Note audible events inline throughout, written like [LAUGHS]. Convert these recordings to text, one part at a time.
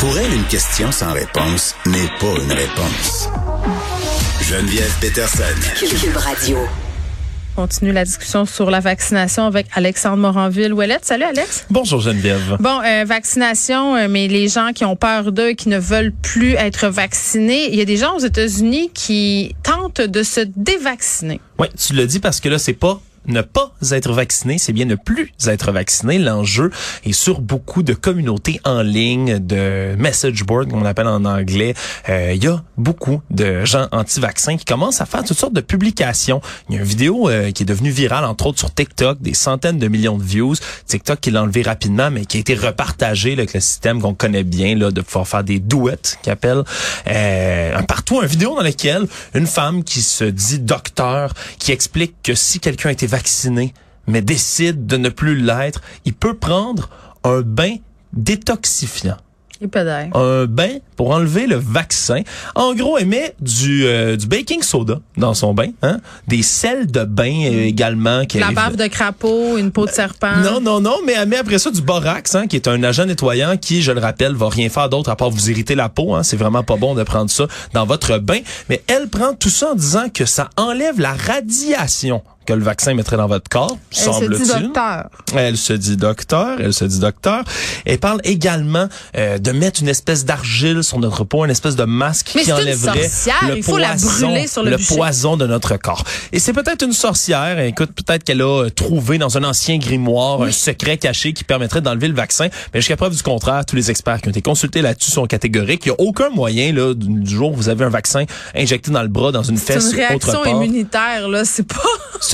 Pour elle, une question sans réponse n'est pas une réponse. Geneviève Peterson. Cube Radio. continue la discussion sur la vaccination avec Alexandre Moranville-Ouellette. Salut Alex. Bonjour Geneviève. Bon, euh, vaccination, euh, mais les gens qui ont peur d'eux, qui ne veulent plus être vaccinés, il y a des gens aux États-Unis qui tentent de se dévacciner. Oui, tu le dis parce que là, c'est pas ne pas être vacciné, c'est bien ne plus être vacciné. L'enjeu est sur beaucoup de communautés en ligne, de message board, comme on appelle en anglais. Euh, il y a beaucoup de gens anti-vaccins qui commencent à faire toutes sortes de publications. Il y a une vidéo euh, qui est devenue virale, entre autres sur TikTok, des centaines de millions de views. TikTok qui l'a enlevé rapidement, mais qui a été repartagé là, avec le système qu'on connaît bien, là, de pouvoir faire des duets, qui appellent euh, partout, une vidéo dans laquelle une femme qui se dit docteur, qui explique que si quelqu'un a été vacciné, mais décide de ne plus l'être, il peut prendre un bain détoxifiant. Un bain pour enlever le vaccin. En gros, elle met du, euh, du baking soda dans son bain, hein? des sels de bain euh, également. Qui La bave de crapaud, une peau de serpent. Non, non, non, mais elle met après ça du borax, hein, qui est un agent nettoyant qui, je le rappelle, va rien faire d'autre à part vous irriter la peau. Hein. C'est vraiment pas bon de prendre ça dans votre bain. Mais elle prend tout ça en disant que ça enlève la radiation que le vaccin mettrait dans votre corps, semble-t-il. Elle se dit docteur. Elle se dit docteur, elle se dit docteur. Elle parle également euh, de mettre une espèce d'argile sur notre peau, une espèce de masque Mais qui enlèverait le Il faut la brûler sur le, le poison de notre corps. Et c'est peut-être une sorcière, écoute, peut-être qu'elle a euh, trouvé dans un ancien grimoire un secret caché qui permettrait d'enlever le vaccin, mais jusqu'à preuve du contraire, tous les experts qui ont été consultés là-dessus sont catégoriques. Il n'y a aucun moyen là du jour où vous avez un vaccin injecté dans le bras, dans une fesse ou autre part. C'est une réaction immunitaire là, c'est pas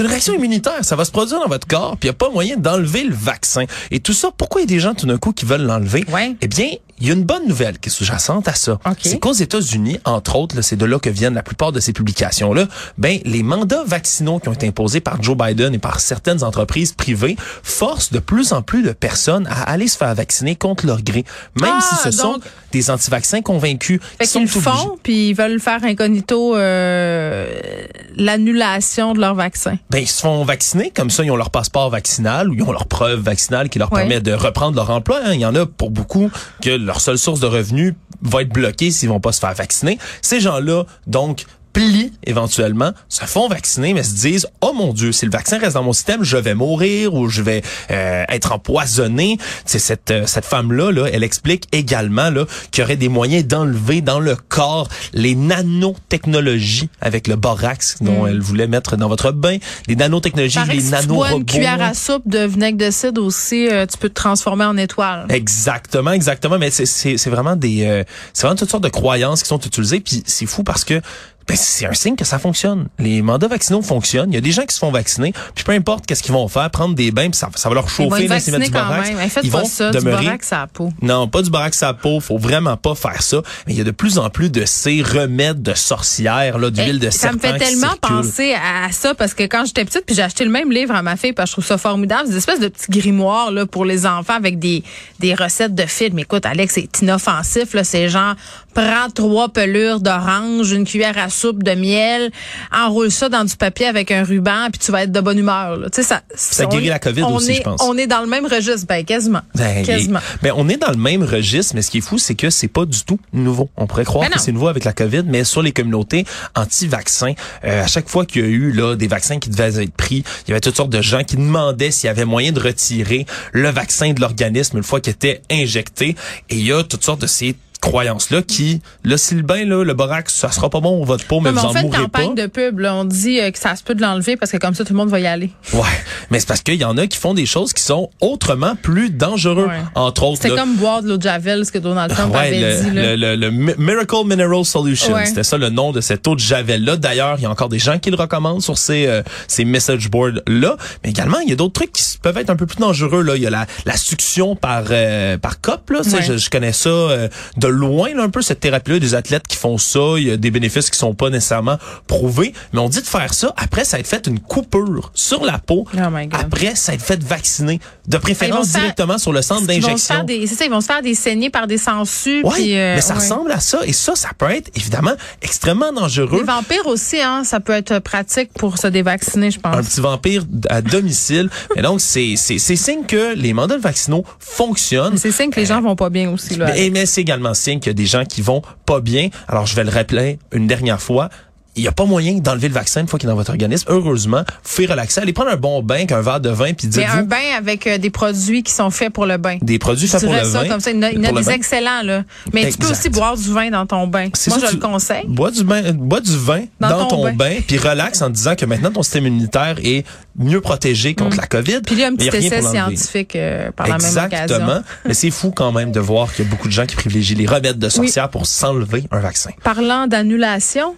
une réaction immunitaire. Ça va se produire dans votre corps, puis il n'y a pas moyen d'enlever le vaccin. Et tout ça, pourquoi il y a des gens tout d'un coup qui veulent l'enlever? Ouais. Eh bien, il y a une bonne nouvelle qui est sous-jacente à ça. C'est qu'aux États-Unis, entre autres, c'est de là que viennent la plupart de ces publications-là, ben, les mandats vaccinaux qui ont été imposés par Joe Biden et par certaines entreprises privées forcent de plus en plus de personnes à aller se faire vacciner contre leur gré, même ah, si ce sont des anti-vaccins convaincus. Fait qu'ils le font, puis ils veulent faire incognito euh, l'annulation de leur vaccin. Ben, ils se font vacciner, comme ça, ils ont leur passeport vaccinal ou ils ont leur preuve vaccinale qui leur Ouais. permet de reprendre leur emploi. hein. Il y en a pour beaucoup que leur seule source de revenus va être bloquée s'ils vont pas se faire vacciner. Ces gens-là, donc, plient éventuellement, se font vacciner, mais se disent oh mon Dieu, si le vaccin reste dans mon système, je vais mourir ou je vais euh, être empoisonné. C'est cette euh, cette femme là, là, elle explique également là qu'il y aurait des moyens d'enlever dans le corps les nanotechnologies avec le borax dont elle voulait mettre dans votre bain, les nanotechnologies, les si tu bois nanorobots. une cuillère à soupe de vinaigre de cidre aussi, euh, tu peux te transformer en étoile. Exactement, exactement. Mais c'est c'est c'est vraiment des euh, c'est vraiment toutes sortes de croyances qui sont utilisées. Puis c'est fou parce que ben, c'est un signe que ça fonctionne. Les mandats vaccinaux fonctionnent. Il y a des gens qui se font vacciner. Puis peu importe qu'est-ce qu'ils vont faire, prendre des bains, puis ça, ça va leur Ils vont chauffer, mettent vaccinés du borax. même. Faites Ils pas vont ça, demeurer. du borax à la peau. Non, pas du borax à la peau. Faut vraiment pas faire ça. Mais il y a de plus en plus de ces remèdes de sorcières, là, d'huile de ça me serpent fait tellement penser à ça parce que quand j'étais petite, puis j'ai acheté le même livre à ma fille, parce que je trouve ça formidable, des espèces de petits grimoires là pour les enfants avec des des recettes de films. Écoute, Alex, c'est inoffensif là, c'est genre prends trois pelures d'orange, une cuillère à soupe de miel, enroule ça dans du papier avec un ruban, puis tu vas être de bonne humeur. là. Tu sais ça guérit est- la COVID aussi, est, je pense. On est dans le même registre, ben quasiment. Ben, quasiment. et- ben, on est dans le même registre, mais ce qui est fou, c'est que c'est pas du tout nouveau. On pourrait croire Ben que c'est nouveau avec la COVID, mais sur les communautés anti-vaccins, euh, à chaque fois qu'il y a eu là des vaccins qui devaient être pris, il y avait toutes sortes de gens qui demandaient s'il y avait moyen de retirer le vaccin de l'organisme une fois qu'il était injecté. Et il y a toutes sortes de ces croyances-là qui, le bain, là, le borax, ça sera pas bon pour votre peau, mais vous on en fait une mourrez pas. campagne de pub. Là. On dit euh, que ça se peut de l'enlever parce que comme ça, tout le monde va y aller. Ouais, mais c'est parce qu'il y en a qui font des choses qui sont autrement plus dangereux. Ouais. Entre autres, C'était comme boire de l'eau de Javel, ce que Donald Trump Ouais, avait le, dit. Là. le, le- le Mi- Miracle Mineral Solution, Ouais. c'était ça le nom de cette eau de javel là. D'ailleurs, il y a encore des gens qui le recommandent sur ces euh, ces message boards là, mais également il y a d'autres trucs qui peuvent être un peu plus dangereux là. Il y a la, la succion par euh, par cop là, Ça, je, je connais ça euh, de loin là, un peu cette thérapie là, des athlètes qui font ça, il y a des bénéfices qui sont pas nécessairement prouvés, mais on dit de faire ça après ça être fait une coupure sur la peau, Oh my God. après ça être fait vacciner, de préférence faire- directement sur le centre d'injection. c'est ça, ils vont se faire des saignées par des sangsues. Puis, euh, mais ça ouais. ressemble à ça. Et ça, ça peut être évidemment extrêmement dangereux. Les vampires aussi, hein, ça peut être pratique pour se dévacciner, je Un pense. petit vampire à domicile. [LAUGHS] Et donc, c'est c'est c'est signe que les mandats vaccinaux fonctionnent. C'est signe que les gens vont pas bien aussi. Là, Mais, mais c'est également signe qu'il y a des gens qui vont pas bien. Alors, je vais le rappeler une dernière fois il n'y a pas moyen d'enlever le vaccin une fois qu'il est dans votre organisme. Heureusement, vous pouvez relaxer. Allez prendre un bon bain, un verre de vin, puis dites-vous... Mais un bain avec euh, des produits qui sont faits pour le bain. Des produits faits pour le ça vin. comme ça. Il y en a, il y en a des excellents, là. Mais tu peux aussi boire du vin dans ton bain. Moi, ça, je le conseille. Bois du, bain, bois du vin Dans dans, ton ton, bain. bain, puis relax en disant que maintenant ton système immunitaire est mieux protégé contre la COVID. Mm. Puis il y a un petit essai scientifique euh, par la même Exactement. occasion. Mais c'est fou quand même de voir qu'il y a beaucoup de gens qui privilégient les remèdes de sorcières pour s'enlever un vaccin. Parlant d'annulation,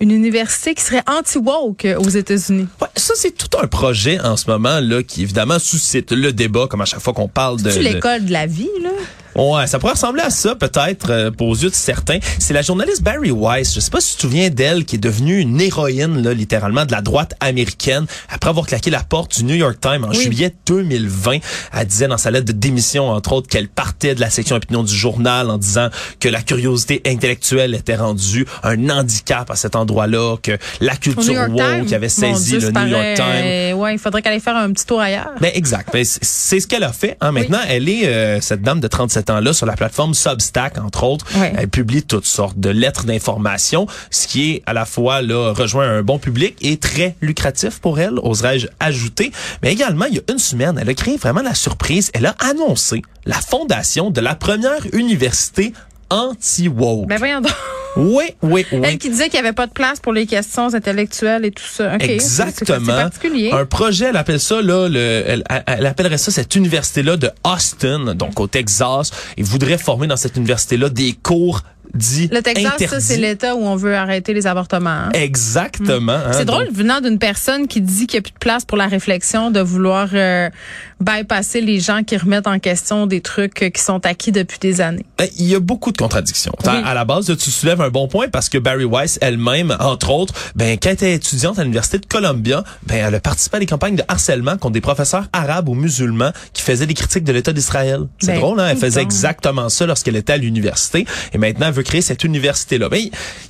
une université qui serait anti-woke aux États-Unis. Ouais, ça, c'est tout un projet en ce moment là qui évidemment suscite le débat, comme à chaque fois qu'on parle de. C'est de- l'école de la vie, là? Ouais, ça pourrait ressembler à ça peut-être euh, aux yeux de certains. C'est la journaliste Barry Weiss. Je sais pas si tu te souviens d'elle, qui est devenue une héroïne là, littéralement de la droite américaine après avoir claqué la porte du New York Times en Oui. juillet 2020. Elle disait dans sa lettre de démission entre autres qu'elle partait de la section opinion du journal en disant que la curiosité intellectuelle était rendue un handicap à cet endroit-là, que la culture woke qui avait saisi Dieu, le New York Times. Ouais, il faudrait qu'elle aille faire un petit tour ailleurs. Ben exact. Ben, c'est- c'est ce qu'elle a fait. Hein. Maintenant, elle est euh, cette dame de 37 ans là sur la plateforme Substack entre autres. Elle publie toutes sortes de lettres d'information, ce qui est à la fois là rejoint un bon public et très lucratif pour elle, oserais-je ajouter. Mais également, il y a une semaine, elle a créé vraiment la surprise. Elle a annoncé la fondation de la première université anti-woke. Ben voyons donc. Oui, oui, oui. Elle qui disait qu'il n'y avait pas de place pour les questions intellectuelles et tout ça. Exactement. C'est particulier? Un projet, elle appelle ça là, le, elle, elle- elle appellerait ça cette université-là de Austin, donc au Texas, et voudrait former dans cette université-là des cours Le Texas, ça, interdits. c'est l'État où on veut arrêter les avortements. hein. Exactement. hein, C'est drôle donc- venant d'une personne qui dit qu'il n'y a plus de place pour la réflexion, de vouloir euh, bypasser les gens qui remettent en question des trucs euh, qui sont acquis depuis des années. Ben, Il y a beaucoup de contradictions. Oui. À la base, tu soulèves un bon point parce que Barry Weiss elle-même, entre autres, ben, quand elle était étudiante à l'université de Columbia, ben, elle a participé à des campagnes de harcèlement contre des professeurs arabes ou musulmans qui faisaient des critiques de l'État d'Israël. C'est Ben, drôle, hein? Elle faisait donc. exactement ça lorsqu'elle était à l'université et maintenant veut créer cette université-là. Ben,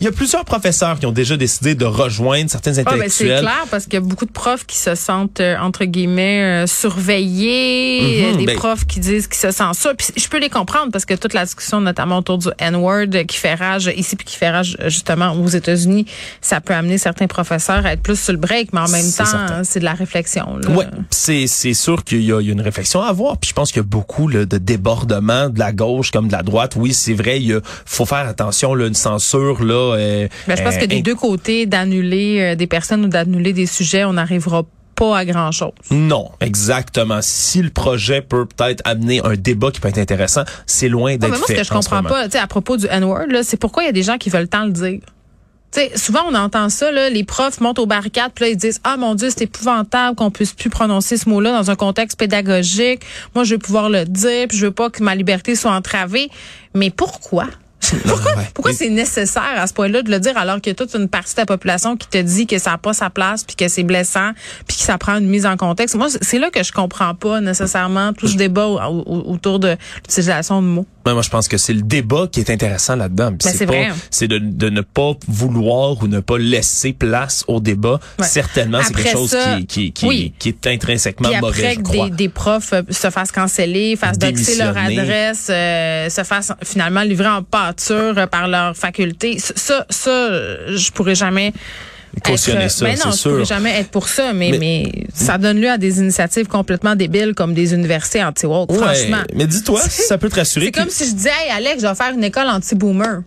il y a plusieurs professeurs qui ont déjà décidé de rejoindre certains Ah, ben, c'est intellectuels. clair parce qu'il y a beaucoup de profs qui se sentent euh, entre guillemets euh, surveillés, Mhm, euh, des ben- profs qui disent qu'ils se sentent ça. Puis je peux les comprendre parce que toute la discussion, notamment autour du N-word, qui fait rage ici puis qui fait rage euh, justement aux États-Unis, ça peut amener certains professeurs à être plus sur le break, mais en même C'est temps, c'est de la réflexion. Ouais, c'est c'est sûr qu'il y, a il y a une réflexion à avoir. Puis je pense qu'il y a beaucoup là, de débordements de la gauche comme de la droite. Oui, c'est vrai, il faut faire attention là, une censure là. euh, Ben, je pense euh, que des in- deux côtés, d'annuler euh, des personnes ou d'annuler des sujets, on n'arrivera pas à grand chose. Non, exactement. Si le projet peut peut-être amener un débat qui peut être intéressant, c'est loin d'être mais moi, ce fait que je ce comprends pas, tu sais, à propos du N-word, là, c'est pourquoi il y a des gens qui veulent tant le dire? Souvent, on entend ça, là, les profs montent aux barricades, puis là, ils disent, ah, mon Dieu, c'est épouvantable qu'on puisse plus prononcer ce mot-là dans un contexte pédagogique. Moi, je veux pouvoir le dire, puis je veux pas que ma liberté soit entravée. Mais pourquoi? Pourquoi, Ouais. pourquoi c'est nécessaire à ce point-là de le dire alors qu'il y a toute une partie de la population qui te dit que ça n'a pas sa place puis que c'est blessant puis que ça prend une mise en contexte? Moi, c'est- là que je comprends pas nécessairement tout ce débat au- au- autour de l'utilisation de mots. Ouais, moi, je pense que c'est le débat qui est intéressant là-dedans. Ben, c'est pas- vrai. C'est de, de ne pas vouloir ou ne pas laisser place au débat. Ouais. Certainement, c'est quelque chose ça, qui, qui, qui, oui. qui est intrinsèquement Puis mauvais, après je que des, des profs se fassent canceller, fassent doxer leur adresse, euh, se fassent finalement livrer en pâture euh, par leur faculté. Ça, ça, euh, je pourrais jamais Cautionner être, ça, mais non, c'est je sûr. pourrais jamais être pour ça, mais, Mais- mais, ça donne lieu à des initiatives complètement débiles comme des universités anti-woke, Ouais, franchement. mais dis-toi, si [LAUGHS] ça peut te rassurer. C'est comme si je disais, hey Alex, je vais faire une école anti-boomer.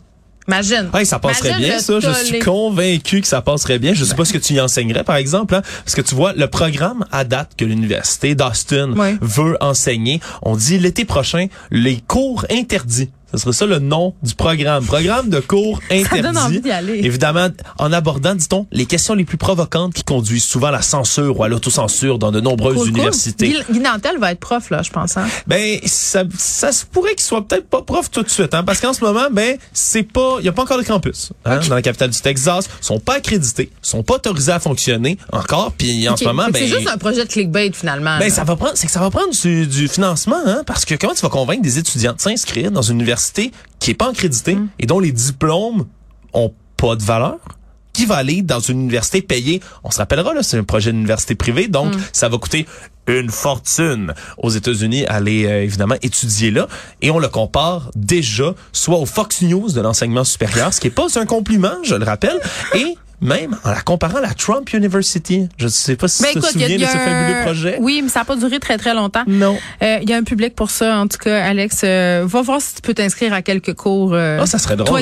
Imagine. Hey, ça passerait Imagine bien, ça. Je suis convaincu que ça passerait bien. Je sais pas ce que tu y enseignerais, par exemple, hein, parce que tu vois, le programme à date que l'université d'Austin Ouais. veut enseigner, on dit l'été prochain, les cours interdits. Ce serait ça le nom du programme. Programme de cours [LAUGHS] interdits. donne envie d'y aller. Évidemment, en abordant, dit-on, les questions les plus provocantes qui conduisent souvent à la censure ou à l'autocensure dans de nombreuses Cool, cool. universités. Guy, Guy Nantel va être prof, là, je pense. Hein? Ben ça, ça se pourrait qu'il soit peut-être pas prof tout de suite, hein, parce qu'en ce moment, ben c'est pas, il y a pas encore de campus hein, dans la capitale du Texas, Ils sont pas accrédités, sont pas autorisés à fonctionner encore, puis en ce moment, ben c'est juste un projet de clickbait, finalement. ben là. ça va prendre, c'est que ça va prendre du, du financement, hein, parce que comment tu vas convaincre des étudiants de s'inscrire dans une université qui est pas accréditée Mm. et dont les diplômes ont pas de valeur? qui va aller dans une université payée. On se rappellera, là, c'est un projet d'université privée, donc Mm. ça va coûter une fortune aux États-Unis aller euh, évidemment étudier là. Et on le compare déjà soit au Fox News de l'enseignement supérieur, ce qui est pas un compliment, je le rappelle, et même en la comparant à la Trump University. Je sais pas si Ben, tu te souviens de ce fabuleux projet. Oui, mais ça n'a pas duré très, très longtemps. Non. Euh, Il y a un public pour ça, en tout cas, Alex. euh, va voir si tu peux t'inscrire à quelques cours. euh, Ah, ça serait drôle. Toi